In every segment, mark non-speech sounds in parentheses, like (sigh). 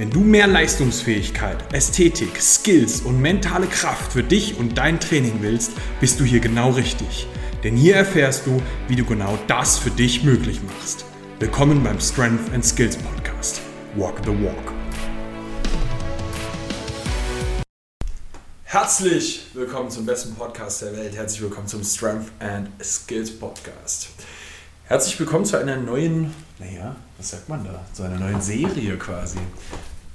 Wenn du mehr Leistungsfähigkeit, Ästhetik, Skills und mentale Kraft für dich und dein Training willst, bist du hier genau richtig. Denn hier erfährst du, wie du genau das für dich möglich machst. Willkommen beim Strength and Skills Podcast. Walk the Walk. Herzlich willkommen zum besten Podcast der Welt. Herzlich willkommen zum Strength and Skills Podcast. Herzlich willkommen zu einer neuen, naja, was sagt man da? Zu einer neuen Serie quasi.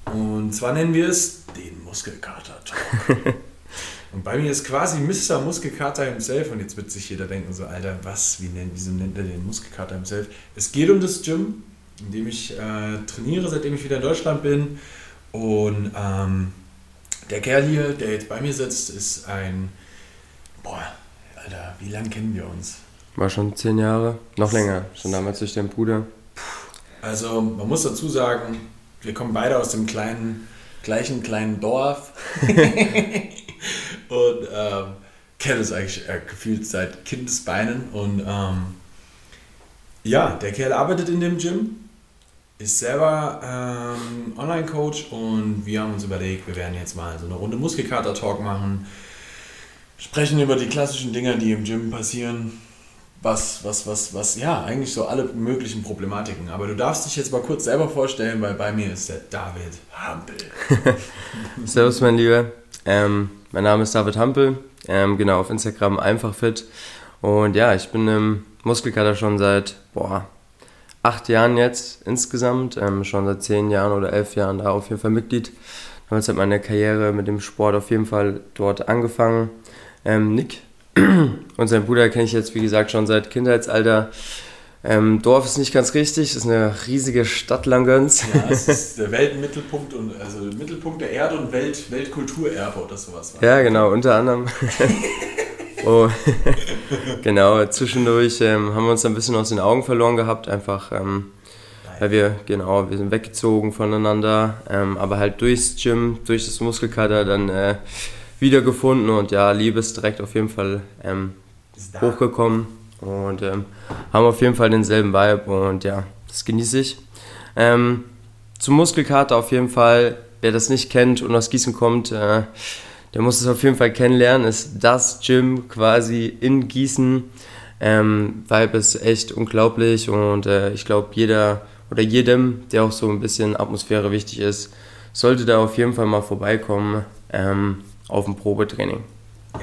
Und zwar nennen wir es den Muskelkater-Talk. (laughs) und bei mir ist quasi Mr. Muskelkater himself. Und jetzt wird sich jeder denken, so, Alter, was, wie nennt, wieso nennt er den Muskelkater himself? Es geht um das Gym, in dem ich äh, trainiere, seitdem ich wieder in Deutschland bin. Und ähm, der Kerl hier, der jetzt bei mir sitzt, ist ein, boah, Alter, wie lange kennen wir uns? War schon zehn Jahre, noch länger, schon damals durch den Bruder. Also man muss dazu sagen, wir kommen beide aus dem kleinen, gleichen kleinen Dorf. (laughs) und ähm, kenne es eigentlich äh, gefühlt seit Kindesbeinen. Und ähm, ja, der Kerl arbeitet in dem Gym, ist selber ähm, Online-Coach und wir haben uns überlegt, wir werden jetzt mal so eine Runde Muskelkater-Talk machen, sprechen über die klassischen Dinge, die im Gym passieren, was, was, was, was, ja, eigentlich so alle möglichen Problematiken. Aber du darfst dich jetzt mal kurz selber vorstellen, weil bei mir ist der David Hampel. (laughs) Servus, mein Lieber. Ähm, mein Name ist David Hampel, ähm, genau, auf Instagram einfach fit. Und ja, ich bin im Muskelkater schon seit, boah, acht Jahren jetzt insgesamt, ähm, schon seit zehn Jahren oder elf Jahren da auf jeden Fall Mitglied. Damals hat meine Karriere mit dem Sport auf jeden Fall dort angefangen. Ähm, Nick (clears throat) Und sein Bruder kenne ich jetzt, wie gesagt, schon seit Kindheitsalter. Ähm, Dorf ist nicht ganz richtig, ist eine riesige Stadt Langgöns. Ja, es ist der Weltmittelpunkt und also Mittelpunkt der Erde und Welt, Weltkulturerbe oder sowas. War. Ja, genau, unter anderem. (laughs) oh, (laughs) genau, zwischendurch ähm, haben wir uns ein bisschen aus den Augen verloren gehabt, einfach ähm, weil wir, genau, wir sind weggezogen voneinander, ähm, aber halt durchs Gym, durch das Muskelkater dann äh, wiedergefunden und ja, Liebe ist direkt auf jeden Fall ähm, hochgekommen und ähm, haben auf jeden Fall denselben Vibe und ja, das genieße ich. Ähm, zum Muskelkater auf jeden Fall, wer das nicht kennt und aus Gießen kommt, äh, der muss es auf jeden Fall kennenlernen, ist das Gym quasi in Gießen. Ähm, Vibe ist echt unglaublich und äh, ich glaube, jeder oder jedem, der auch so ein bisschen Atmosphäre wichtig ist, sollte da auf jeden Fall mal vorbeikommen. Ähm, auf dem Probetraining.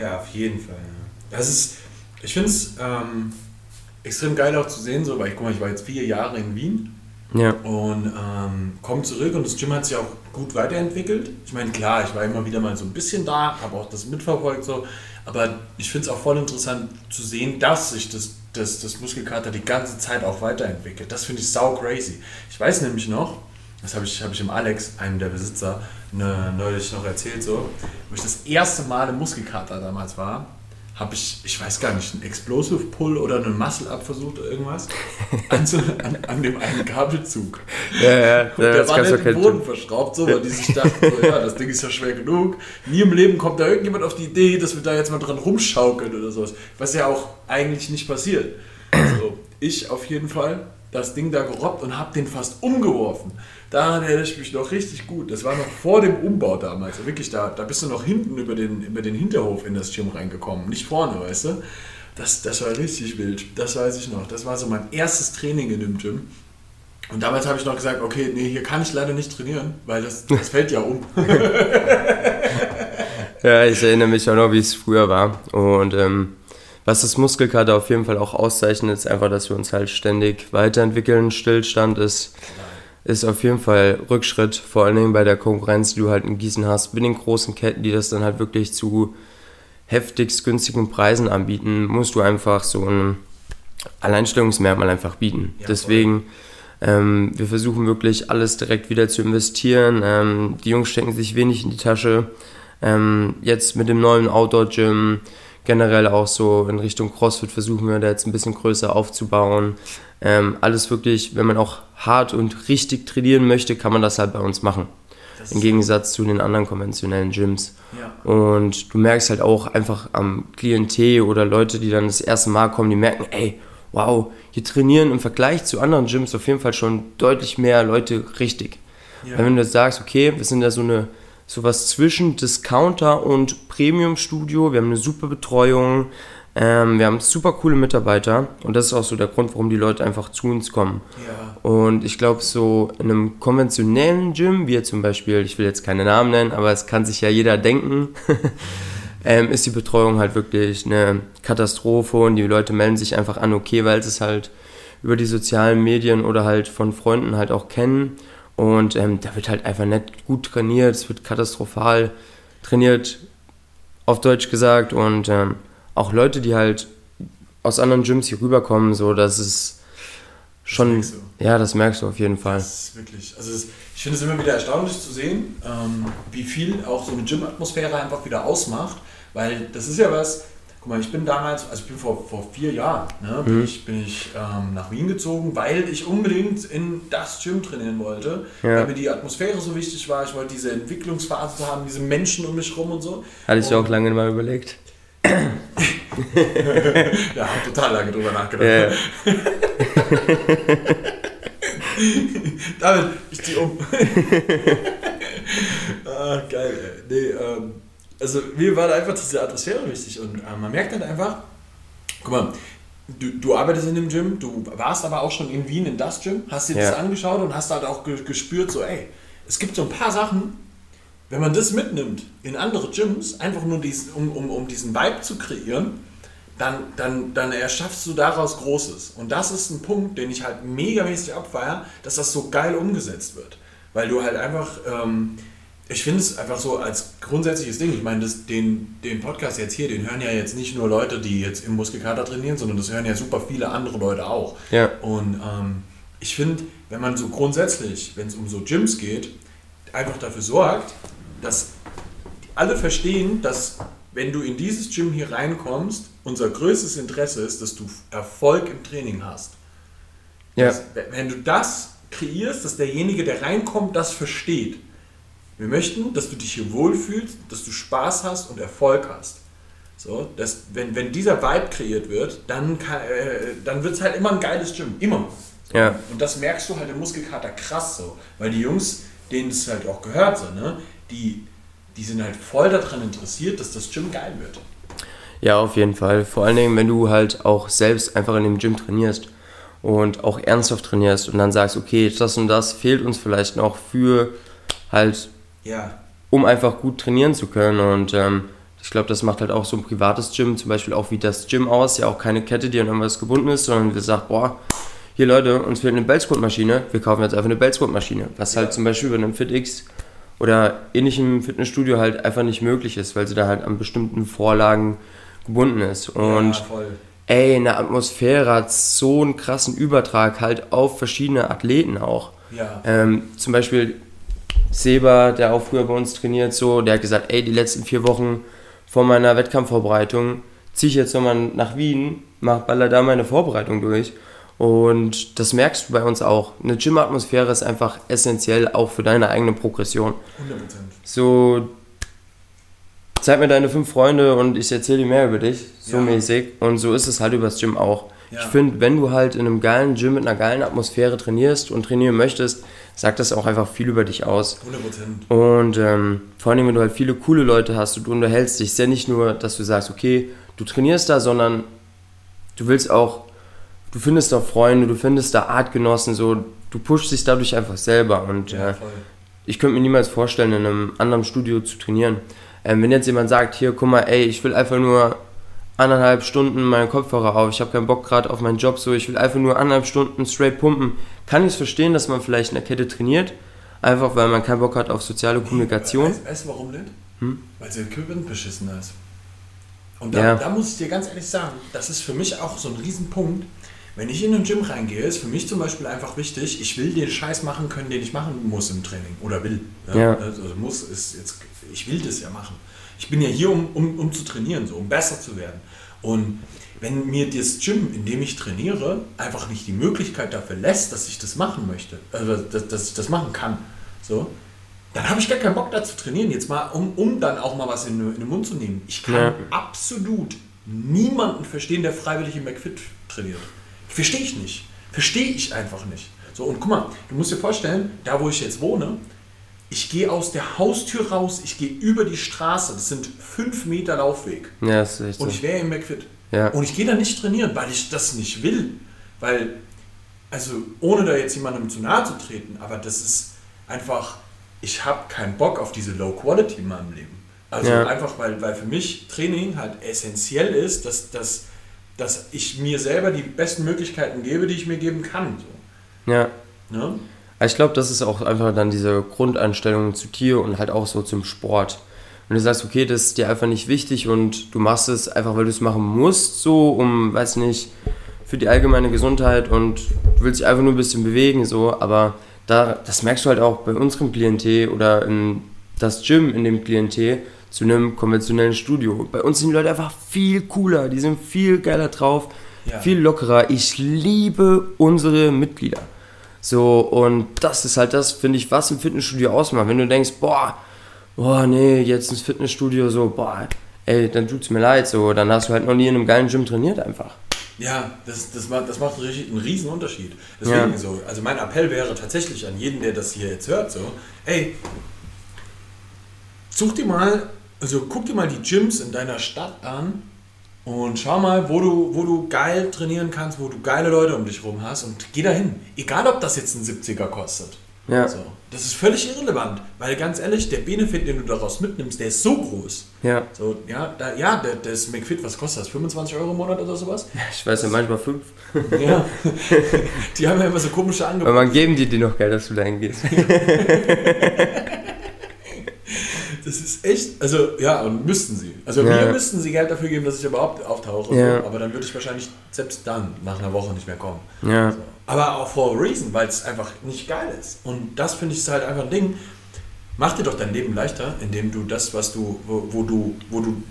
Ja, auf jeden Fall. Ja. Das ist, ich finde es ähm, extrem geil auch zu sehen, so, weil ich, guck mal, ich war jetzt vier Jahre in Wien ja. und ähm, komme zurück und das Gym hat sich auch gut weiterentwickelt. Ich meine, klar, ich war immer wieder mal so ein bisschen da, habe auch das mitverfolgt, so, aber ich finde es auch voll interessant zu sehen, dass sich das, das, das Muskelkater die ganze Zeit auch weiterentwickelt. Das finde ich sau crazy. Ich weiß nämlich noch, das habe ich, hab ich dem Alex, einem der Besitzer, ne, neulich noch erzählt, so, wo ich das erste Mal im Muskelkater damals war, habe ich, ich weiß gar nicht, einen Explosive Pull oder einen Muscle Up versucht oder irgendwas (laughs) an, so, an, an, dem einen Kabelzug. Ja, ja, und der war nicht im Boden verschraubt, so, weil die sich dachten, so, ja, das Ding ist ja schwer genug. Nie im Leben kommt da irgendjemand auf die Idee, dass wir da jetzt mal dran rumschaukeln oder sowas. Was ja auch eigentlich nicht passiert. Also, ich auf jeden Fall das Ding da gerobbt und habe den fast umgeworfen. Daran erinnere ich mich noch richtig gut. Das war noch vor dem Umbau damals. Wirklich, da, da bist du noch hinten über den, über den Hinterhof in das Gym reingekommen. Nicht vorne, weißt du? Das, das war richtig wild. Das weiß ich noch. Das war so mein erstes Training in dem Gym. Und damals habe ich noch gesagt, okay, nee, hier kann ich leider nicht trainieren, weil das, das fällt ja um. (laughs) ja, ich erinnere mich auch noch, wie es früher war. Und ähm, was das Muskelkater auf jeden Fall auch auszeichnet, ist einfach, dass wir uns halt ständig weiterentwickeln. Stillstand ist, ist auf jeden Fall Rückschritt, vor allen Dingen bei der Konkurrenz, die du halt in Gießen hast, mit den großen Ketten, die das dann halt wirklich zu heftigst günstigen Preisen anbieten, musst du einfach so ein Alleinstellungsmerkmal einfach bieten. Ja, Deswegen, ähm, wir versuchen wirklich alles direkt wieder zu investieren. Ähm, die Jungs stecken sich wenig in die Tasche. Ähm, jetzt mit dem neuen Outdoor-Gym, generell auch so in Richtung CrossFit versuchen wir da jetzt ein bisschen größer aufzubauen. Ähm, alles wirklich, wenn man auch hart und richtig trainieren möchte, kann man das halt bei uns machen. Im Gegensatz zu den anderen konventionellen Gyms. Ja. Und du merkst halt auch einfach am Klientel oder Leute, die dann das erste Mal kommen, die merken, ey, wow, hier trainieren im Vergleich zu anderen Gyms auf jeden Fall schon deutlich mehr Leute richtig. Ja. Weil wenn du jetzt sagst, okay, wir sind da so eine sowas zwischen Discounter und Premium Studio, wir haben eine super Betreuung, ähm, wir haben super coole Mitarbeiter und das ist auch so der Grund, warum die Leute einfach zu uns kommen. Ja. Und ich glaube, so in einem konventionellen Gym, wie zum Beispiel, ich will jetzt keine Namen nennen, aber es kann sich ja jeder denken, (laughs) ähm, ist die Betreuung halt wirklich eine Katastrophe und die Leute melden sich einfach an, okay, weil sie es halt über die sozialen Medien oder halt von Freunden halt auch kennen. Und ähm, da wird halt einfach nicht gut trainiert, es wird katastrophal trainiert, auf Deutsch gesagt. Und ähm, auch Leute, die halt aus anderen Gyms hier rüberkommen, so, das ist schon. Das ja, das merkst du auf jeden Fall. Das ist wirklich. Also, das, ich finde es immer wieder erstaunlich zu sehen, ähm, wie viel auch so eine Gym-Atmosphäre einfach wieder ausmacht, weil das ist ja was. Guck mal, ich bin damals, also ich bin vor, vor vier Jahren, ne, bin mhm. ich, bin ich ähm, nach Wien gezogen, weil ich unbedingt in das Gym trainieren wollte, ja. weil mir die Atmosphäre so wichtig war. Ich wollte diese Entwicklungsphase zu haben, diese Menschen um mich rum und so. Hatte ich auch lange mal überlegt. (coughs) ja, habe total lange drüber nachgedacht. Ja. (laughs) David, ich zieh um. (laughs) ah, geil, ey. Nee, ähm, also mir war da einfach diese Atmosphäre wichtig und äh, man merkt halt einfach, guck mal, du, du arbeitest in dem Gym, du warst aber auch schon in Wien in das Gym, hast dir ja. das angeschaut und hast halt auch gespürt, so ey, es gibt so ein paar Sachen, wenn man das mitnimmt in andere Gyms, einfach nur diesen, um, um, um diesen Vibe zu kreieren, dann, dann, dann erschaffst du daraus Großes. Und das ist ein Punkt, den ich halt megamäßig abfeiere, dass das so geil umgesetzt wird. Weil du halt einfach, ähm, ich finde es einfach so als grundsätzliches Ding. Ich meine, den, den Podcast jetzt hier, den hören ja jetzt nicht nur Leute, die jetzt im Muskelkater trainieren, sondern das hören ja super viele andere Leute auch. Ja. Und ähm, ich finde, wenn man so grundsätzlich, wenn es um so Gyms geht, einfach dafür sorgt, dass alle verstehen, dass wenn du in dieses Gym hier reinkommst, unser größtes Interesse ist, dass du Erfolg im Training hast. Ja. Dass, wenn du das kreierst, dass derjenige, der reinkommt, das versteht. Wir möchten, dass du dich hier wohlfühlst, dass du Spaß hast und Erfolg hast. So, dass, wenn, wenn dieser Vibe kreiert wird, dann, äh, dann wird es halt immer ein geiles Gym. Immer. So. Ja. Und das merkst du halt im Muskelkater krass so. Weil die Jungs, denen es halt auch gehört, so, ne? Die, die sind halt voll daran interessiert, dass das Gym geil wird. Ja, auf jeden Fall. Vor allen Dingen, wenn du halt auch selbst einfach in dem Gym trainierst und auch ernsthaft trainierst und dann sagst, okay, das und das fehlt uns vielleicht noch für halt, ja. um einfach gut trainieren zu können. Und ähm, ich glaube, das macht halt auch so ein privates Gym, zum Beispiel auch wie das Gym aus, ja auch keine Kette, die an irgendwas gebunden ist, sondern wir sagen, boah, hier Leute, uns fehlt eine Bellsquat-Maschine, wir kaufen jetzt einfach eine Bellsquat-Maschine. Was ja. halt zum Beispiel bei einem FitX oder ähnlichem Fitnessstudio halt einfach nicht möglich ist, weil sie da halt an bestimmten Vorlagen gebunden ist. Und ja, ey, eine Atmosphäre hat so einen krassen Übertrag halt auf verschiedene Athleten auch. Ja. Ähm, zum Beispiel Seba, der auch früher bei uns trainiert, so, der hat gesagt, ey, die letzten vier Wochen vor meiner Wettkampfvorbereitung ziehe ich jetzt nochmal nach Wien, mach baller da meine Vorbereitung durch und das merkst du bei uns auch. Eine Gym-Atmosphäre ist einfach essentiell auch für deine eigene Progression. 100%. So, zeig mir deine fünf Freunde und ich erzähle dir mehr über dich, so ja. mäßig. Und so ist es halt übers Gym auch. Ja. Ich finde, wenn du halt in einem geilen Gym mit einer geilen Atmosphäre trainierst und trainieren möchtest, sagt das auch einfach viel über dich aus. 100%. Und ähm, vor allem, wenn du halt viele coole Leute hast und du unterhältst dich, ist ja nicht nur, dass du sagst, okay, du trainierst da, sondern du willst auch du findest da Freunde, du findest da Artgenossen, so, du pushst dich dadurch einfach selber. Und ja, äh, ich könnte mir niemals vorstellen, in einem anderen Studio zu trainieren. Ähm, wenn jetzt jemand sagt, hier, guck mal, ey, ich will einfach nur anderthalb Stunden meinen Kopfhörer auf, ich habe keinen Bock gerade auf meinen Job, so ich will einfach nur anderthalb Stunden straight pumpen, kann ich es verstehen, dass man vielleicht in der Kette trainiert, einfach weil man keinen Bock hat auf soziale Kommunikation. Weißt, weißt du warum nicht? Hm? Weil der Equipment beschissen ist. Und da, ja. da muss ich dir ganz ehrlich sagen, das ist für mich auch so ein Riesenpunkt. Wenn ich in ein Gym reingehe, ist für mich zum Beispiel einfach wichtig, ich will den Scheiß machen können, den ich machen muss im Training oder will. Ja? ja. Also muss ist jetzt, ich will das ja machen. Ich bin ja hier, um, um, um zu trainieren, so, um besser zu werden. Und wenn mir das Gym, in dem ich trainiere, einfach nicht die Möglichkeit dafür lässt, dass ich das machen möchte, also dass, dass ich das machen kann, so, dann habe ich gar keinen Bock da zu trainieren, jetzt mal, um, um dann auch mal was in, in den Mund zu nehmen. Ich kann ja. absolut niemanden verstehen, der freiwillig im McFit trainiert. Verstehe ich nicht. Verstehe ich einfach nicht. So, und guck mal, du musst dir vorstellen, da wo ich jetzt wohne, ich gehe aus der Haustür raus, ich gehe über die Straße, das sind fünf Meter Laufweg. Ja, das ist echt Und ich wäre im McFit. Ja. Und ich gehe da nicht trainieren, weil ich das nicht will. Weil, also ohne da jetzt jemandem zu nahe zu treten, aber das ist einfach, ich habe keinen Bock auf diese Low Quality in meinem Leben. Also ja. einfach, weil, weil für mich Training halt essentiell ist, dass, dass, dass ich mir selber die besten Möglichkeiten gebe, die ich mir geben kann. So. Ja. Ne? Ich glaube, das ist auch einfach dann diese Grundeinstellung zu Tier und halt auch so zum Sport. Wenn du sagst, okay, das ist dir einfach nicht wichtig und du machst es einfach, weil du es machen musst, so um, weiß nicht, für die allgemeine Gesundheit und du willst dich einfach nur ein bisschen bewegen, so, aber da, das merkst du halt auch bei unserem Klientel oder in das Gym in dem Klientel zu einem konventionellen Studio. Bei uns sind die Leute einfach viel cooler, die sind viel geiler drauf, ja. viel lockerer. Ich liebe unsere Mitglieder. So, und das ist halt das, finde ich, was im Fitnessstudio ausmacht. Wenn du denkst, boah, boah, nee, jetzt ins Fitnessstudio, so, boah, ey, dann tut's mir leid, so, dann hast du halt noch nie in einem geilen Gym trainiert einfach. Ja, das, das, macht, das macht einen riesen Unterschied. Deswegen ja. so, also mein Appell wäre tatsächlich an jeden, der das hier jetzt hört, so, ey, such dir mal, also guck dir mal die Gyms in deiner Stadt an und schau mal, wo du, wo du geil trainieren kannst, wo du geile Leute um dich rum hast und geh dahin. Egal, ob das jetzt ein 70er kostet. Ja. So. Das ist völlig irrelevant, weil ganz ehrlich, der Benefit, den du daraus mitnimmst, der ist so groß. Ja. So, ja, da, ja der, das McFit, was kostet das? 25 Euro im Monat oder sowas? Ja, ich weiß ja, manchmal 5. Ja. (laughs) Die haben ja immer so komische Angebote. Aber man geben die dir noch Geld, dass du da hingehst. (laughs) Das ist echt, also ja, und müssten sie. Also ja. mir müssten sie Geld dafür geben, dass ich überhaupt auftauche. Ja. Aber dann würde ich wahrscheinlich selbst dann nach einer Woche nicht mehr kommen. Ja. So. Aber auch for a reason, weil es einfach nicht geil ist. Und das finde ich halt einfach ein Ding. Mach dir doch dein Leben leichter, indem du das, was du, wo, wo du, wo du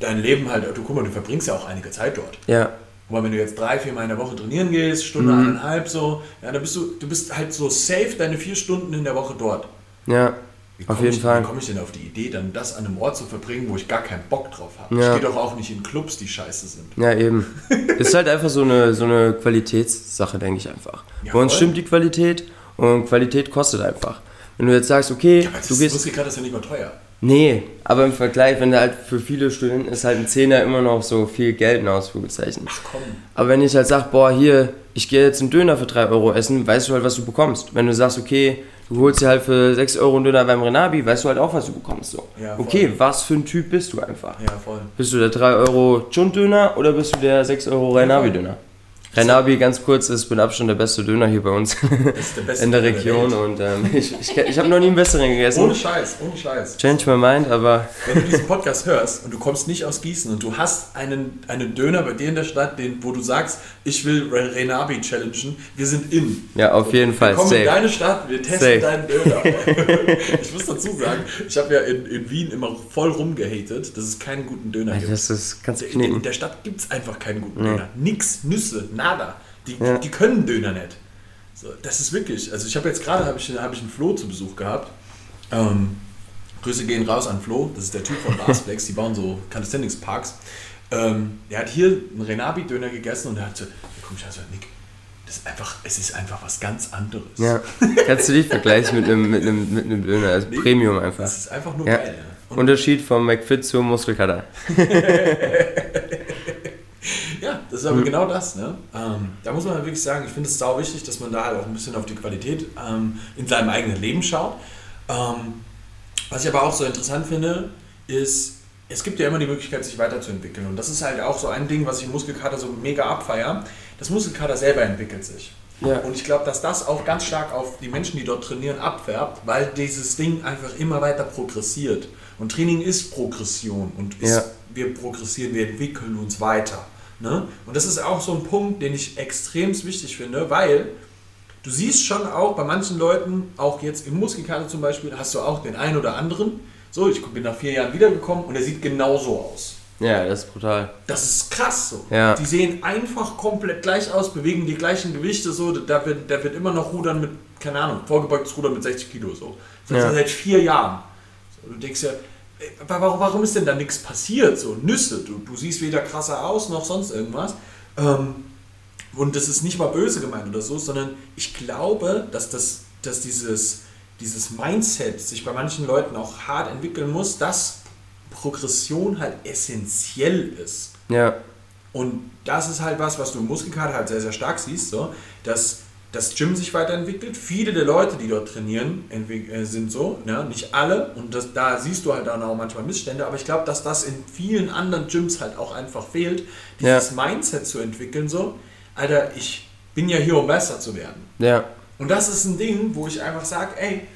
dein Leben halt, du guck mal, du verbringst ja auch einige Zeit dort. Ja. Aber wenn du jetzt drei, vier Mal in der Woche trainieren gehst, Stunde, mhm. eineinhalb so, ja, dann bist du, du bist halt so safe deine vier Stunden in der Woche dort. Ja. Wie auf jeden ich, Fall. Wie komme ich denn auf die Idee, dann das an einem Ort zu verbringen, wo ich gar keinen Bock drauf habe? Ja. Ich gehe doch auch nicht in Clubs, die scheiße sind. Ja, eben. (laughs) ist halt einfach so eine, so eine Qualitätssache, denke ich einfach. Ja, Bei uns stimmt die Qualität und Qualität kostet einfach. Wenn du jetzt sagst, okay, ja, du gehst. Muskelkater ist ja nicht mal teuer. Nee, aber im Vergleich, wenn du halt für viele Studenten ist halt ein Zehner immer noch so viel Geld in Ausrufezeichen. Ach komm. Aber wenn ich halt sage, boah, hier, ich gehe jetzt einen Döner für 3 Euro essen, weißt du halt, was du bekommst. Wenn du sagst, okay, du holst dir halt für 6 Euro einen Döner beim Renabi, weißt du halt auch, was du bekommst. So. Ja, okay, was für ein Typ bist du einfach? Ja, voll. Bist du der 3 Euro Chund-Döner oder bist du der 6 Euro Renabi-Döner? Renabi, ganz kurz, ist mit Abstand der beste Döner hier bei uns der (laughs) in der Region der und ähm, ich, ich, ich habe noch nie einen besseren gegessen. Ohne Scheiß, ohne Scheiß. Change my mind, aber... Wenn du diesen Podcast hörst und du kommst nicht aus Gießen und du hast einen, einen Döner bei dir in der Stadt, den, wo du sagst, ich will Renabi challengen, wir sind in. Ja, auf jeden Fall. Wir kommen Safe. in deine Stadt, wir testen Safe. deinen Döner. (laughs) ich muss dazu sagen, ich habe ja in, in Wien immer voll rumgehatet, dass es keinen guten Döner gibt. Das ist ganz in, in der Stadt gibt es einfach keinen guten nee. Döner. Nix, Nüsse, nada. Die, ja. die können Döner nicht. So, das ist wirklich, also ich habe jetzt gerade habe ich, hab ich einen Flo zu Besuch gehabt. Ähm, Grüße gehen raus an Flo, das ist der Typ von Barsplex, die bauen so Calisthenics Parks. Ähm, der hat hier einen Renabi-Döner gegessen und er hat so, mich also, Nick, das ist einfach, es ist einfach was ganz anderes. Ja, kannst du dich vergleichen mit einem, mit einem, mit einem Döner, also nee, Premium einfach. Das ist einfach nur ja. geil. Ja. Unterschied vom McFit zum Muskelkater. (laughs) Das ist aber mhm. genau das. Ne? Ähm, da muss man halt wirklich sagen, ich finde es sau wichtig, dass man da halt auch ein bisschen auf die Qualität ähm, in seinem eigenen Leben schaut. Ähm, was ich aber auch so interessant finde, ist, es gibt ja immer die Möglichkeit, sich weiterzuentwickeln. Und das ist halt auch so ein Ding, was ich im Muskelkater so mega abfeier. Das Muskelkater selber entwickelt sich. Ja. Und ich glaube, dass das auch ganz stark auf die Menschen, die dort trainieren, abfärbt, weil dieses Ding einfach immer weiter progressiert. Und Training ist Progression und ist, ja. wir progressieren, wir entwickeln uns weiter. Ne? Und das ist auch so ein Punkt, den ich extrem wichtig finde, weil du siehst schon auch bei manchen Leuten, auch jetzt im Muskelkater zum Beispiel, hast du auch den einen oder anderen, so, ich bin nach vier Jahren wiedergekommen und er sieht genauso aus. Ja, das ist brutal. Das ist krass so. Ja. Die sehen einfach komplett gleich aus, bewegen die gleichen Gewichte so. Da wird, da wird immer noch Rudern mit, keine Ahnung, vorgebeugtes Rudern mit 60 Kilo so. Das ja. seit vier Jahren. So, du denkst ja, warum, warum ist denn da nichts passiert? So Nüsse, du, du siehst weder krasser aus noch sonst irgendwas. Ähm, und das ist nicht mal böse gemeint oder so, sondern ich glaube, dass, das, dass dieses, dieses Mindset sich bei manchen Leuten auch hart entwickeln muss, dass Progression halt essentiell ist. Ja. Und das ist halt was, was du im Muskelkater halt sehr, sehr stark siehst, so, dass das Gym sich weiterentwickelt. Viele der Leute, die dort trainieren, äh, sind so, ja, nicht alle. Und das, da siehst du halt dann auch manchmal Missstände. Aber ich glaube, dass das in vielen anderen Gyms halt auch einfach fehlt, dieses ja. Mindset zu entwickeln, so, Alter, ich bin ja hier, um besser zu werden. Ja. Und das ist ein Ding, wo ich einfach sage, ey,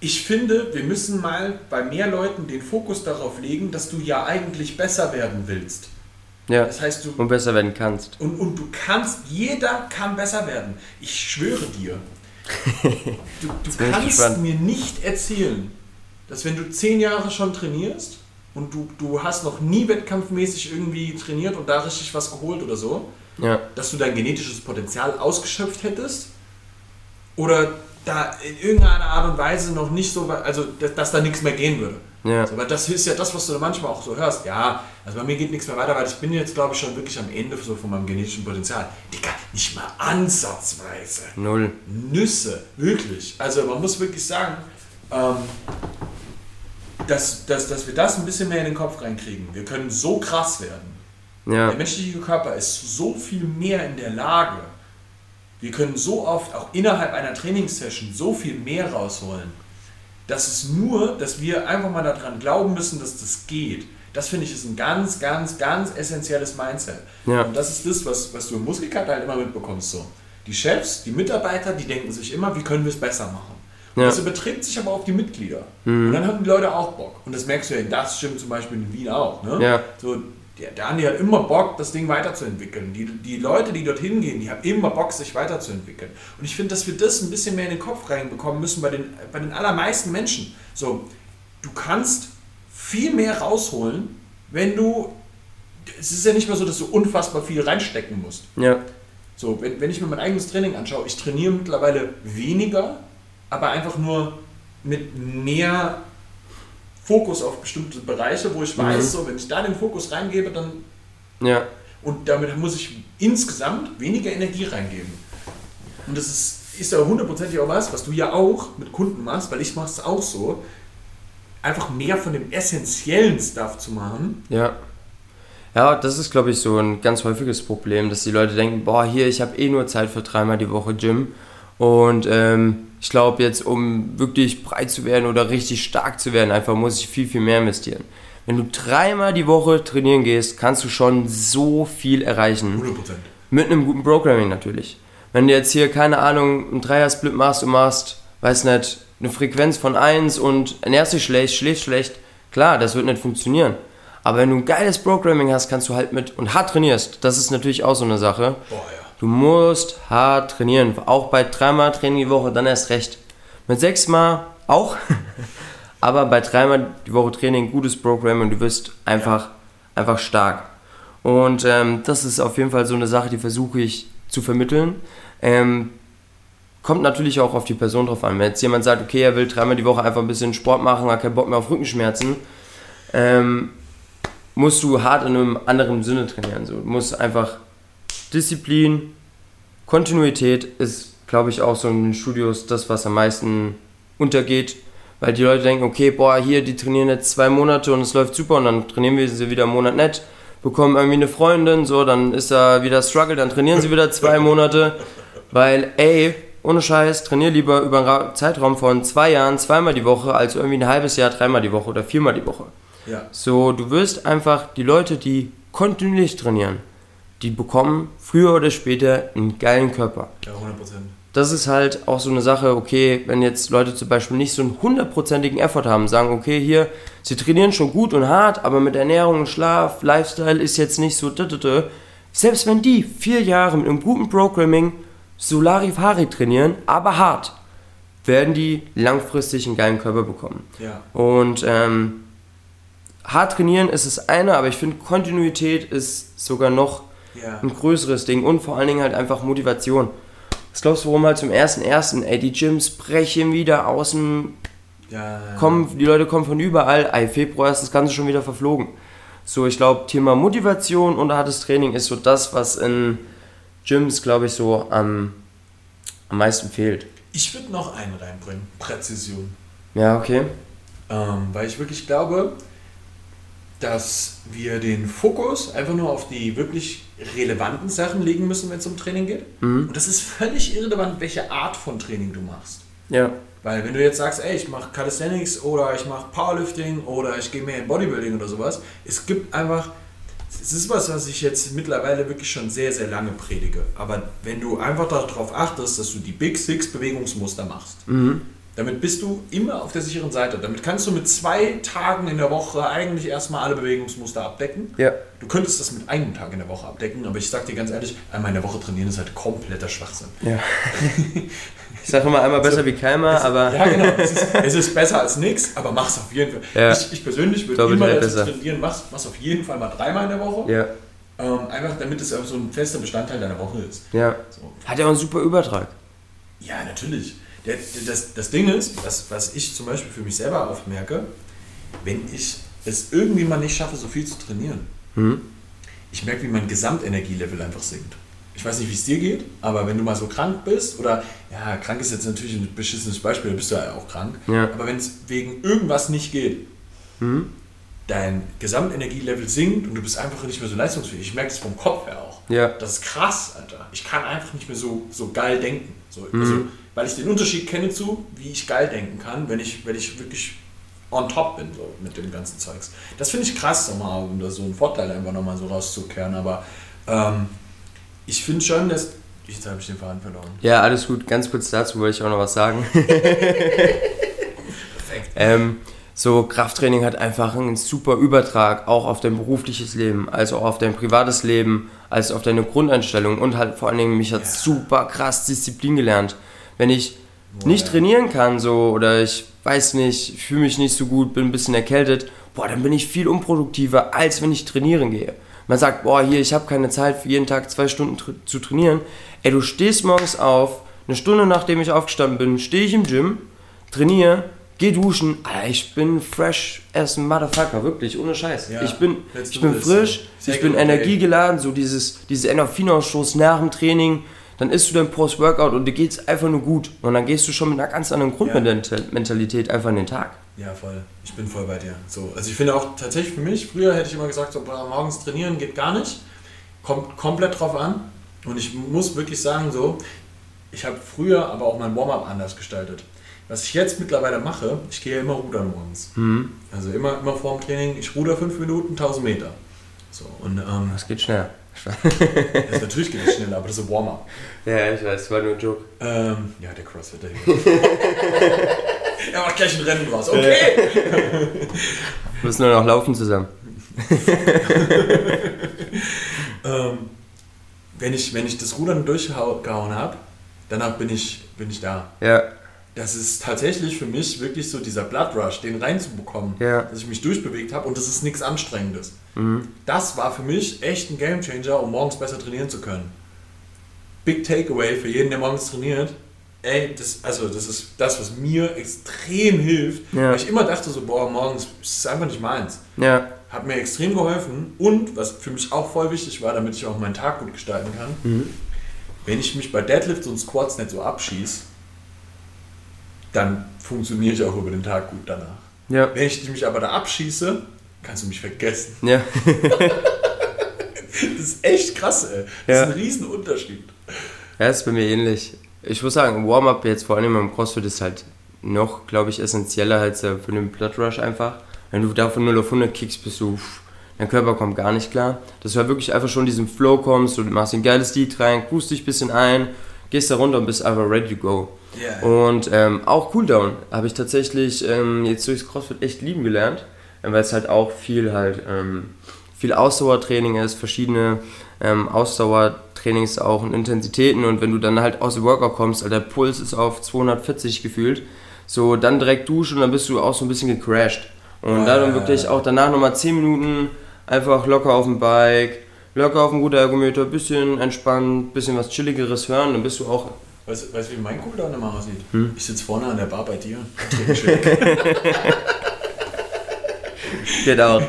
ich finde, wir müssen mal bei mehr Leuten den Fokus darauf legen, dass du ja eigentlich besser werden willst. Ja. Das heißt, du. Und besser werden kannst. Und, und du kannst, jeder kann besser werden. Ich schwöre dir. (laughs) Du, du kannst mir nicht erzählen, dass wenn du zehn Jahre schon trainierst und du, du hast noch nie wettkampfmäßig irgendwie trainiert und da richtig was geholt oder so, ja. dass du dein genetisches Potenzial ausgeschöpft hättest. Oder da in irgendeiner Art und Weise noch nicht so, also dass, dass da nichts mehr gehen würde. Ja. So, weil das ist ja das, was du manchmal auch so hörst. Ja, also bei mir geht nichts mehr weiter, weil ich bin jetzt, glaube ich, schon wirklich am Ende so von meinem genetischen Potenzial. Digga, nicht mal ansatzweise. Null. Nüsse, wirklich. Also man muss wirklich sagen, ähm, dass, dass, dass wir das ein bisschen mehr in den Kopf reinkriegen. Wir können so krass werden. Ja. Der menschliche Körper ist so viel mehr in der Lage, wir können so oft auch innerhalb einer Trainingssession so viel mehr rausholen. Das ist nur, dass wir einfach mal daran glauben müssen, dass das geht. Das finde ich ist ein ganz, ganz, ganz essentielles Mindset. Ja. Und das ist das, was, was du im Muskelkater halt immer mitbekommst. So. Die Chefs, die Mitarbeiter, die denken sich immer, wie können wir es besser machen. Und ja. das überträgt sich aber auf die Mitglieder. Mhm. Und dann haben die Leute auch Bock. Und das merkst du ja in das Gym zum Beispiel in Wien auch. Ne? Ja. So, der, der Andi hat immer Bock, das Ding weiterzuentwickeln. Die, die Leute, die dorthin gehen, die haben immer Bock, sich weiterzuentwickeln. Und ich finde, dass wir das ein bisschen mehr in den Kopf reinbekommen müssen bei den, bei den allermeisten Menschen. So, du kannst viel mehr rausholen, wenn du. Es ist ja nicht mehr so, dass du unfassbar viel reinstecken musst. Ja. So, wenn, wenn ich mir mein eigenes Training anschaue, ich trainiere mittlerweile weniger, aber einfach nur mit mehr Fokus auf bestimmte Bereiche, wo ich mhm. weiß, so, wenn ich da den Fokus reingebe, dann. Ja. Und damit muss ich insgesamt weniger Energie reingeben. Und das ist, ist ja hundertprozentig auch was, was du ja auch mit Kunden machst, weil ich mache es auch so. Einfach mehr von dem essentiellen Stuff zu machen. Ja. Ja, das ist, glaube ich, so ein ganz häufiges Problem, dass die Leute denken, boah, hier, ich habe eh nur Zeit für dreimal die Woche Gym und ähm, ich glaube, jetzt, um wirklich breit zu werden oder richtig stark zu werden, einfach muss ich viel, viel mehr investieren. Wenn du dreimal die Woche trainieren gehst, kannst du schon so viel erreichen. 100%. Mit einem guten Programming natürlich. Wenn du jetzt hier, keine Ahnung, einen Dreier-Split machst und machst, weiß nicht, eine Frequenz von 1 und ernährst dich schlecht, schläfst schlecht, klar, das wird nicht funktionieren. Aber wenn du ein geiles Programming hast, kannst du halt mit und hart trainierst, das ist natürlich auch so eine Sache. Boah, ja Du musst hart trainieren. Auch bei dreimal Training die Woche, dann erst recht. Mit sechsmal auch. (laughs) Aber bei dreimal die Woche Training, gutes Programm und du wirst einfach, einfach stark. Und ähm, das ist auf jeden Fall so eine Sache, die versuche ich zu vermitteln. Ähm, kommt natürlich auch auf die Person drauf an. Wenn jetzt jemand sagt, okay, er will dreimal die Woche einfach ein bisschen Sport machen, hat keinen Bock mehr auf Rückenschmerzen, ähm, musst du hart in einem anderen Sinne trainieren. So, du musst einfach Disziplin, Kontinuität ist, glaube ich, auch so in den Studios das, was am meisten untergeht. Weil die Leute denken, okay, boah, hier, die trainieren jetzt zwei Monate und es läuft super und dann trainieren wir sie wieder einen Monat nett, bekommen irgendwie eine Freundin, so, dann ist da wieder Struggle, dann trainieren sie wieder zwei Monate. Weil, ey, ohne Scheiß, trainier lieber über einen Zeitraum von zwei Jahren zweimal die Woche als irgendwie ein halbes Jahr dreimal die Woche oder viermal die Woche. Ja. So, du wirst einfach die Leute, die kontinuierlich trainieren, die bekommen früher oder später einen geilen Körper. Ja, 100%. Das ist halt auch so eine Sache, okay, wenn jetzt Leute zum Beispiel nicht so einen hundertprozentigen Effort haben, sagen, okay, hier, sie trainieren schon gut und hart, aber mit Ernährung und Schlaf, Lifestyle ist jetzt nicht so, selbst wenn die vier Jahre mit einem guten Programming Solari-Fari trainieren, aber hart, werden die langfristig einen geilen Körper bekommen. Ja. Und ähm, hart trainieren ist das eine, aber ich finde Kontinuität ist sogar noch ja. ein größeres Ding und vor allen Dingen halt einfach Motivation. Was glaubst du, warum halt zum ersten ersten, ey, die Gyms brechen wieder aus dem, ja, ja, kommen, die Leute kommen von überall, ey, Februar ist das Ganze schon wieder verflogen. So, ich glaube, Thema Motivation und hartes Training ist so das, was in Gyms, glaube ich, so am, am meisten fehlt. Ich würde noch einen reinbringen, Präzision. Ja, okay. Ähm, weil ich wirklich glaube, dass wir den Fokus einfach nur auf die wirklich relevanten Sachen legen müssen, wenn es um Training geht. Mhm. Und das ist völlig irrelevant, welche Art von Training du machst. Ja. Weil wenn du jetzt sagst, ey, ich mache Calisthenics oder ich mache Powerlifting oder ich gehe mehr in Bodybuilding oder sowas, es gibt einfach es ist was, was ich jetzt mittlerweile wirklich schon sehr, sehr lange predige. Aber wenn du einfach darauf achtest, dass du die Big Six Bewegungsmuster machst, mhm. Damit bist du immer auf der sicheren Seite. Damit kannst du mit zwei Tagen in der Woche eigentlich erstmal alle Bewegungsmuster abdecken. Ja. Du könntest das mit einem Tag in der Woche abdecken, aber ich sag dir ganz ehrlich, einmal in der Woche trainieren ist halt kompletter Schwachsinn. Ja. Ich sage immer einmal besser also, wie keimer, aber. Ja, genau. Es ist, es ist besser als nichts, aber mach's auf jeden Fall. Ja. Ich, ich, persönlich würde immer dazu trainieren, mach's, mach's auf jeden Fall mal dreimal in der Woche. Ja. Ähm, einfach damit es so ein fester Bestandteil deiner Woche ist. Ja. So. Hat ja auch einen super Übertrag. Ja, natürlich. Das, das Ding ist, was, was ich zum Beispiel für mich selber aufmerke, wenn ich es irgendwie mal nicht schaffe, so viel zu trainieren, mhm. ich merke, wie mein Gesamtenergielevel einfach sinkt ich weiß nicht, wie es dir geht, aber wenn du mal so krank bist, oder ja, krank ist jetzt natürlich ein beschissenes Beispiel, da bist du ja auch krank, ja. aber wenn es wegen irgendwas nicht geht, mhm. dein Gesamtenergielevel sinkt und du bist einfach nicht mehr so leistungsfähig. Ich merke das vom Kopf her auch. Ja. Das ist krass, Alter. Ich kann einfach nicht mehr so, so geil denken. So, mhm. also, weil ich den Unterschied kenne zu, wie ich geil denken kann, wenn ich, wenn ich wirklich on top bin so, mit dem ganzen Zeugs. Das finde ich krass, nochmal, um da so einen Vorteil einfach nochmal so rauszukehren, aber ähm, ich finde schon, dass. Jetzt habe ich den Faden verloren. Ja, alles gut. Ganz kurz dazu wollte ich auch noch was sagen. (laughs) Perfekt. ähm, so, Krafttraining hat einfach einen super Übertrag, auch auf dein berufliches Leben, also auch auf dein privates Leben, als auf deine Grundeinstellung und halt vor allen Dingen, mich hat ja. super krass Disziplin gelernt. Wenn ich boah, nicht trainieren kann, so, oder ich weiß nicht, fühle mich nicht so gut, bin ein bisschen erkältet, boah, dann bin ich viel unproduktiver, als wenn ich trainieren gehe man sagt, boah, hier, ich habe keine Zeit für jeden Tag zwei Stunden tra zu trainieren. Ey, du stehst morgens auf, eine Stunde nachdem ich aufgestanden bin, stehe ich im Gym, trainiere, geh duschen. Alter, ich bin fresh as a motherfucker, wirklich, ohne Scheiß. Ja, ich bin, ich bin frisch, ich bin energiegeladen, so dieses, dieses Endorphinausstoß nach dem Training. Dann isst du dein Post-Workout und dir geht's einfach nur gut. Und dann gehst du schon mit einer ganz anderen Grundmentalität einfach in den Tag. Ja, voll. Ich bin voll bei dir. So, also ich finde auch tatsächlich für mich, früher hätte ich immer gesagt, so morgens trainieren geht gar nicht. Kommt komplett drauf an. Und ich muss wirklich sagen, so, ich habe früher aber auch mein Warm-up anders gestaltet. Was ich jetzt mittlerweile mache, ich gehe ja immer rudern morgens. Mhm. Also immer, immer vor dem Training, ich ruder fünf Minuten, 1000 Meter. So, und, ähm, das geht schnell. Das natürlich geht es schnell, aber das ist ein Warm-up. Ja, ich weiß, war nur ein Joke. Ähm, ja, der Crossfitter hier. (laughs) er macht gleich ein Rennen draus. Okay. Wir müssen nur noch laufen zusammen. (laughs) ähm, wenn, ich, wenn ich das Rudern durchgehauen habe, danach bin ich, bin ich da. Ja. Das ist tatsächlich für mich wirklich so dieser Blood Rush, den reinzubekommen, ja. dass ich mich durchbewegt habe und das ist nichts Anstrengendes. Mhm. Das war für mich echt ein Game Changer, um morgens besser trainieren zu können. Big Takeaway für jeden, der morgens trainiert ey, das, also das ist das, was mir extrem hilft. Ja. Weil ich immer dachte so, boah, morgens ist es einfach nicht meins. Ja. Hat mir extrem geholfen. Und was für mich auch voll wichtig war, damit ich auch meinen Tag gut gestalten kann, mhm. wenn ich mich bei Deadlifts und Squats nicht so abschieße, dann funktioniere ich auch über den Tag gut danach. Ja. Wenn ich mich aber da abschieße, kannst du mich vergessen. Ja. (laughs) (laughs) das ist echt krass, ey. Das ja. ist ein Riesenunterschied. Ja, ist bei mir ähnlich ich muss sagen, Warm-up jetzt vor allem im CrossFit ist halt noch, glaube ich, essentieller als für den Blood Rush einfach. Wenn du da von 0 auf 100 kickst, bist du, dein Körper kommt gar nicht klar. Dass du halt wirklich einfach schon in diesen Flow kommst, du machst ein geiles Lied rein, grust dich ein bisschen ein, gehst da runter und bist einfach ready to go. Yeah. Und ähm, auch Cooldown habe ich tatsächlich ähm, jetzt durchs CrossFit echt lieben gelernt, äh, weil es halt auch viel halt ähm, viel Ausdauertraining ist, verschiedene ähm, Ausdauertrainings auch und Intensitäten und wenn du dann halt aus dem Workout kommst, also der Puls ist auf 240 gefühlt, so dann direkt duschen und dann bist du auch so ein bisschen gecrashed. Und ah, dann wirklich auch danach nochmal 10 Minuten einfach locker auf dem Bike, locker auf dem guten Ergometer, bisschen entspannt, bisschen was chilligeres hören, dann bist du auch Weißt du, wie mein Cooldown immer aussieht? Hm? Ich sitze vorne an der Bar bei dir (laughs) genau.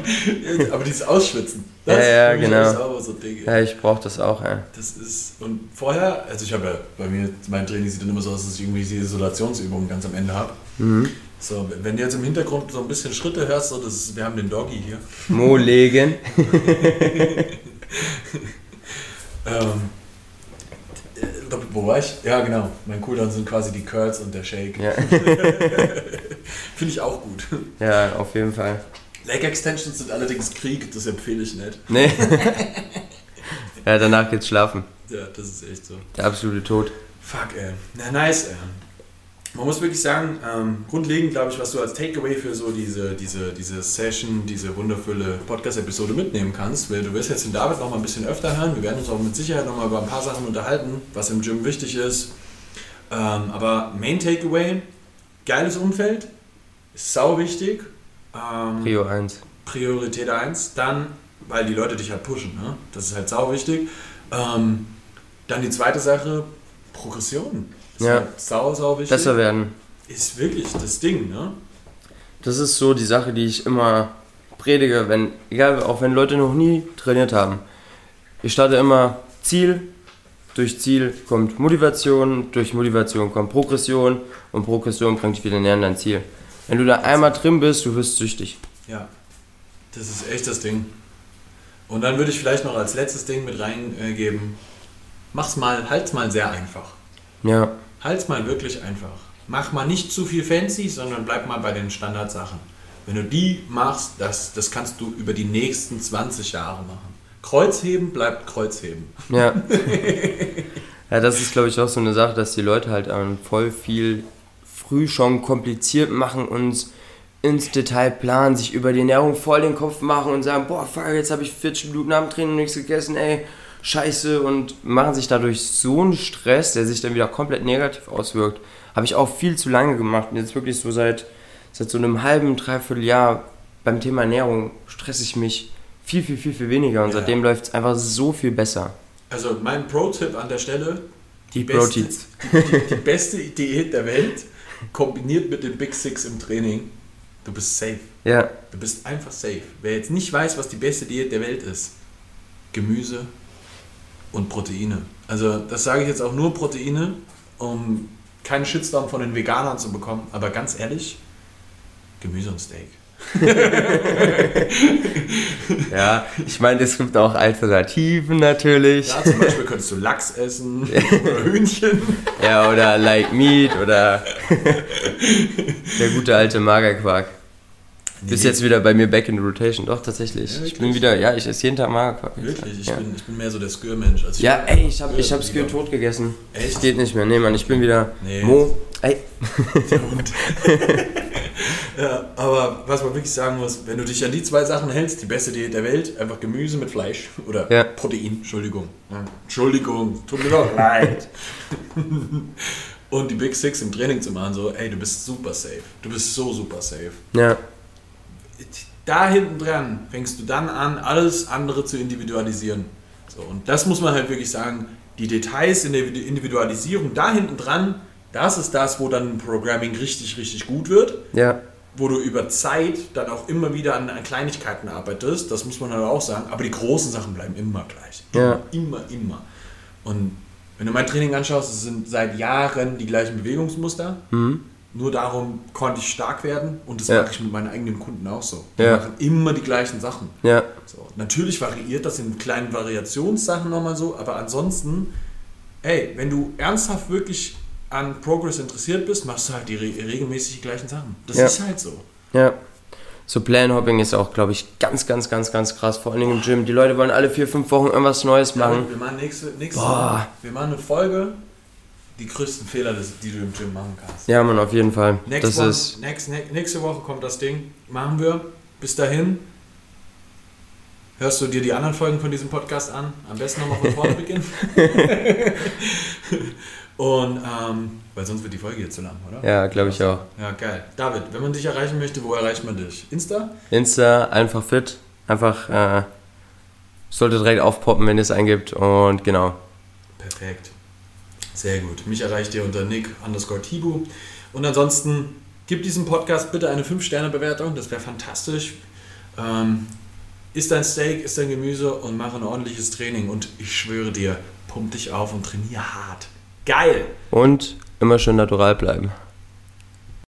Aber dieses Ausschwitzen. Das ja, ja, genau. So ja, ich brauche das auch, ja. Das ist, und vorher, also ich habe ja, bei mir, mein Training sieht dann immer so aus, dass ich irgendwie diese Isolationsübungen ganz am Ende habe. Mhm. So, wenn du jetzt im Hintergrund so ein bisschen Schritte hörst, so, das ist, wir haben den Doggy hier. Mo legen. (laughs) (laughs) ähm, wo war ich? Ja, genau. Mein Cooldown sind quasi die Curls und der Shake. Ja. (laughs) Finde ich auch gut. Ja, auf jeden Fall. Leg Extensions sind allerdings Krieg, das empfehle ich nicht. Nee. (laughs) ja, danach geht's schlafen. Ja, das ist echt so. Der absolute Tod. Fuck, ey. Na, nice, ey. Man muss wirklich sagen, ähm, grundlegend glaube ich, was du als Takeaway für so diese, diese, diese Session, diese wundervolle Podcast-Episode mitnehmen kannst, weil du wirst jetzt den David noch mal ein bisschen öfter hören. Wir werden uns auch mit Sicherheit noch mal über ein paar Sachen unterhalten, was im Gym wichtig ist. Ähm, aber Main Takeaway, geiles Umfeld, ist sau wichtig ähm, Prio 1. Priorität 1. Dann, weil die Leute dich halt pushen, ne? das ist halt sau wichtig. Ähm, dann die zweite Sache, Progression. Das ja. Sau, sau wichtig. Besser werden. Ist wirklich das Ding, ne? Das ist so die Sache, die ich immer predige, wenn, egal, auch wenn Leute noch nie trainiert haben. Ich starte immer Ziel, durch Ziel kommt Motivation, durch Motivation kommt Progression und Progression bringt dich wieder näher an dein Ziel. Wenn du da einmal drin bist, du wirst süchtig. Ja, das ist echt das Ding. Und dann würde ich vielleicht noch als letztes Ding mit reingeben, mach's mal, halt's mal sehr einfach. Ja. Halt's mal wirklich einfach. Mach mal nicht zu viel fancy, sondern bleib mal bei den Standardsachen. Wenn du die machst, das, das kannst du über die nächsten 20 Jahre machen. Kreuzheben bleibt Kreuzheben. Ja. (laughs) ja, das ist, glaube ich, auch so eine Sache, dass die Leute halt voll viel früh schon kompliziert machen, uns ins Detail planen, sich über die Ernährung voll den Kopf machen und sagen, boah, fuck, jetzt habe ich 40 Minuten am Training nichts gegessen, ey, scheiße und machen sich dadurch so einen Stress, der sich dann wieder komplett negativ auswirkt. Habe ich auch viel zu lange gemacht und jetzt wirklich so seit, seit so einem halben, dreiviertel Jahr beim Thema Ernährung stresse ich mich viel, viel, viel, viel weniger und ja. seitdem läuft es einfach so viel besser. Also mein Pro-Tipp an der Stelle, die, die, beste, die, die, beste Diät der Welt kombiniert mit den Big Six im Training, du bist safe. Ja. Du bist einfach safe. Wer jetzt nicht weiß, was die beste Diät der Welt ist, Gemüse und Proteine. Also das sage ich jetzt auch nur Proteine, um keinen Shitstorm von den Veganern zu bekommen. Aber ganz ehrlich, Gemüse und Steak. (laughs) ja, ich meine, es gibt auch Alternativen natürlich. Ja, zum Beispiel könntest du Lachs essen (laughs) oder Hühnchen. Ja, oder Like Meat oder (laughs) der gute alte Magerquark. Nee, Bist jetzt wieder bei mir back in the rotation. Doch, tatsächlich. Ja, ich bin wieder, ja, ich esse jeden Tag Magerquark. Wirklich? Ich, ja. bin, ich bin mehr so der Skür-Mensch. Also ja, ey, ich habe ich hab Skür tot gegessen. Echt? Das geht nicht mehr. Nee, Mann, ich bin wieder nee. Mo. Ey. Der Hund. (laughs) ja, aber was man wirklich sagen muss, wenn du dich an die zwei Sachen hältst, die beste Diät der Welt, einfach Gemüse mit Fleisch oder ja. Protein, Entschuldigung. Entschuldigung, tut mir doch leid. (laughs) Und die Big Six im Training zu machen, so, ey, du bist super safe. Du bist so super safe. Ja da hinten dran fängst du dann an, alles andere zu individualisieren. So, und das muss man halt wirklich sagen, die Details in der Individualisierung da hinten dran, das ist das, wo dann Programming richtig, richtig gut wird. Ja. Wo du über Zeit dann auch immer wieder an, an Kleinigkeiten arbeitest, das muss man halt auch sagen. Aber die großen Sachen bleiben immer gleich. Ja. Immer, immer. Und wenn du mein Training anschaust, es sind seit Jahren die gleichen Bewegungsmuster. Mhm. Nur darum konnte ich stark werden und das ja. mache ich mit meinen eigenen Kunden auch so. Die ja. machen immer die gleichen Sachen. Ja. So, natürlich variiert das in kleinen Variationssachen nochmal so, aber ansonsten, ey, wenn du ernsthaft wirklich an Progress interessiert bist, machst du halt die re regelmäßig die gleichen Sachen. Das ja. ist halt so. Ja. so Plan-Hopping ist auch, glaube ich, ganz, ganz, ganz, ganz krass. Vor allen Dingen im Gym. Die Leute wollen alle vier, fünf Wochen irgendwas Neues machen. Ja, wir machen nächste, nächste Boah. wir machen eine Folge, die größten Fehler, die du im Gym machen kannst. Ja, man, auf jeden Fall. Next das one, ist next, next, nächste Woche kommt das Ding. Machen wir. Bis dahin. Hörst du dir die anderen Folgen von diesem Podcast an? Am besten nochmal von vorne beginnen. (laughs) Und, ähm, weil sonst wird die Folge hier zu lang, oder? Ja, glaube ich auch. Ja, geil. David, wenn man dich erreichen möchte, wo erreicht man dich? Insta? Insta, einfach fit. Einfach, äh, sollte direkt aufpoppen, wenn ihr es eingibt. Und genau. Perfekt. Sehr gut. Mich erreicht ihr unter Nick underscore Tibu. Und ansonsten gib diesem Podcast bitte eine 5-Sterne-Bewertung. Das wäre fantastisch. Ähm, isst dein Steak, isst dein Gemüse und mach ein ordentliches Training. Und ich schwöre dir, pump dich auf und trainier hart. Geil. Und immer schön natural bleiben.